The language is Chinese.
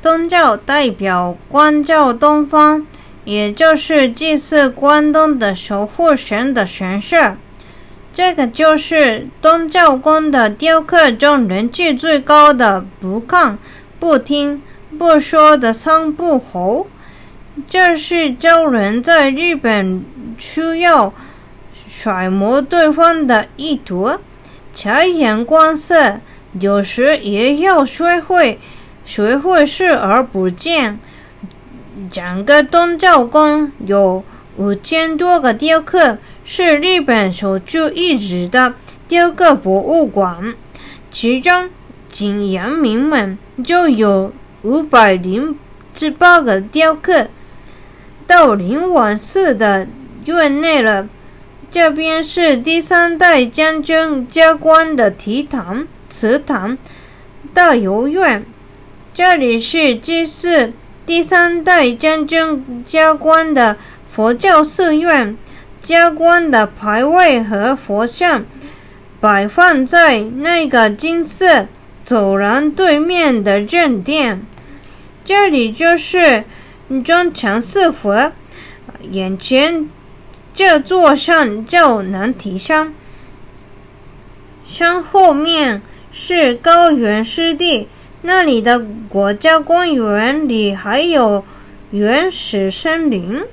东教代表关照东方，也就是祭祀关东的守护神的神社。这个就是东教宫的雕刻中人气最高的不看、不听、不说的三不猴。这是教人在日本需要揣摩对方的意图，察言观色，有时也要学会学会视而不见。整个东照宫有五千多个雕刻，是日本首屈一指的雕刻博物馆，其中仅阳明门就有五百零八个雕刻。到灵王寺的院内了，这边是第三代将军加官的提堂祠堂大游院，这里是祭祀第三代将军加官的佛教寺院，加官的牌位和佛像摆放在那个金色走廊对面的正殿，这里就是。中强四佛，眼前这座山叫南提山，山后面是高原湿地，那里的国家公园里还有原始森林。